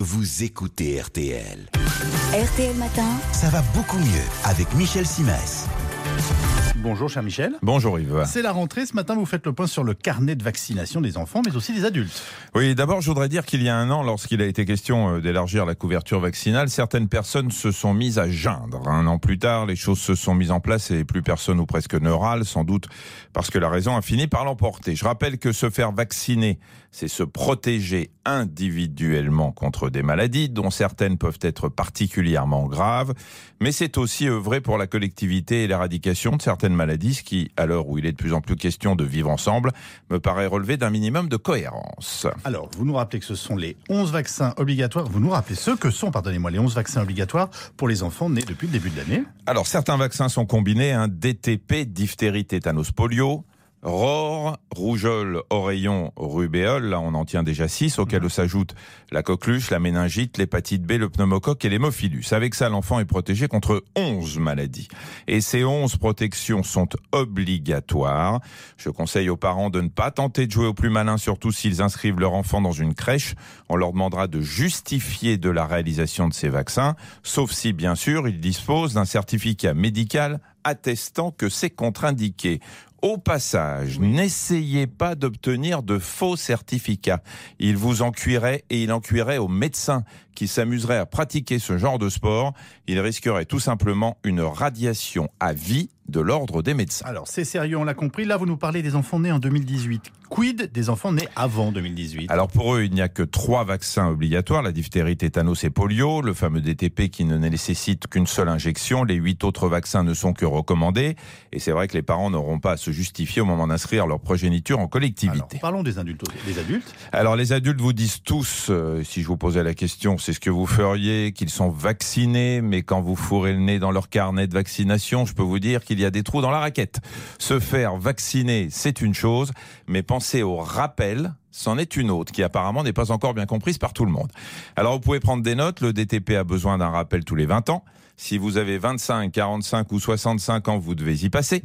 vous écoutez RTL. RTL Matin, Ça va beaucoup mieux avec Michel Simès. Bonjour cher Michel. Bonjour Yves. C'est la rentrée, ce matin vous faites le point sur le carnet de vaccination des enfants mais aussi des adultes. Oui, d'abord, je voudrais dire qu'il y a un an, lorsqu'il a été question euh, d'élargir la couverture vaccinale, certaines personnes se sont mises à geindre. Un an plus tard, les choses se sont mises en place et plus personne ou presque ne râle, sans doute parce que la raison a fini par l'emporter. Je rappelle que se faire vacciner, c'est se protéger individuellement contre des maladies, dont certaines peuvent être particulièrement graves, mais c'est aussi œuvrer pour la collectivité et l'éradication de certaines maladies, ce qui, à l'heure où il est de plus en plus question de vivre ensemble, me paraît relever d'un minimum de cohérence. Alors, vous nous rappelez que ce sont les 11 vaccins obligatoires, vous nous rappelez ce que sont, pardonnez-moi, les 11 vaccins obligatoires pour les enfants nés depuis le début de l'année. Alors, certains vaccins sont combinés, hein, DTP, diphtérie, tétanos, polio, ROR, rougeole, oreillon, rubéole, là on en tient déjà 6, auxquels s'ajoutent la coqueluche, la méningite, l'hépatite B, le pneumocoque et l'hémophilus. Avec ça, l'enfant est protégé contre 11 maladies. Et ces 11 protections sont obligatoires. Je conseille aux parents de ne pas tenter de jouer au plus malin, surtout s'ils inscrivent leur enfant dans une crèche. On leur demandera de justifier de la réalisation de ces vaccins, sauf si, bien sûr, ils disposent d'un certificat médical attestant que c'est contre-indiqué. Au passage, n'essayez pas d'obtenir de faux certificats. Il vous en cuirait et il en cuirait aux médecins qui s'amuseraient à pratiquer ce genre de sport. Il risquerait tout simplement une radiation à vie de l'ordre des médecins. Alors, c'est sérieux, on l'a compris. Là, vous nous parlez des enfants nés en 2018. Quid des enfants nés avant 2018 Alors pour eux, il n'y a que trois vaccins obligatoires, la diphtérie, tétanos et polio, le fameux DTP qui ne nécessite qu'une seule injection, les huit autres vaccins ne sont que recommandés, et c'est vrai que les parents n'auront pas à se justifier au moment d'inscrire leur progéniture en Alors, collectivité. parlons des adultes. Des adultes. Alors les adultes vous disent tous, euh, si je vous posais la question, c'est ce que vous feriez, qu'ils sont vaccinés, mais quand vous fourrez le nez dans leur carnet de vaccination, je peux vous dire qu'il y a des trous dans la raquette. Se faire vacciner, c'est une chose, mais penser au rappel, c'en est une autre, qui apparemment n'est pas encore bien comprise par tout le monde. Alors vous pouvez prendre des notes, le DTP a besoin d'un rappel tous les 20 ans. Si vous avez 25, 45 ou 65 ans, vous devez y passer.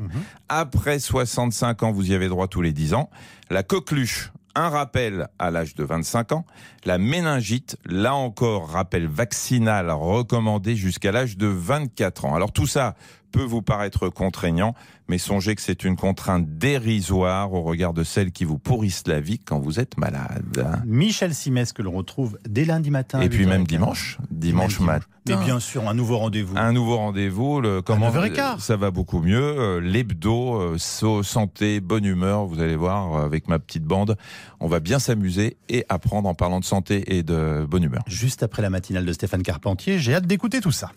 Après 65 ans, vous y avez droit tous les 10 ans. La coqueluche, un rappel à l'âge de 25 ans. La méningite, là encore, rappel vaccinal recommandé jusqu'à l'âge de 24 ans. Alors tout ça peut vous paraître contraignant, mais songez que c'est une contrainte dérisoire au regard de celles qui vous pourrissent la vie quand vous êtes malade. Michel Simès, que l'on retrouve dès lundi matin. Et puis 8h15. même dimanche, dimanche matin. Mais bien sûr, un nouveau rendez-vous. Un nouveau rendez-vous, le comment 9h15. ça va beaucoup mieux, euh, l'hebdo, euh, santé, bonne humeur, vous allez voir euh, avec ma petite bande, on va bien s'amuser et apprendre en parlant de santé et de bonne humeur. Juste après la matinale de Stéphane Carpentier, j'ai hâte d'écouter tout ça.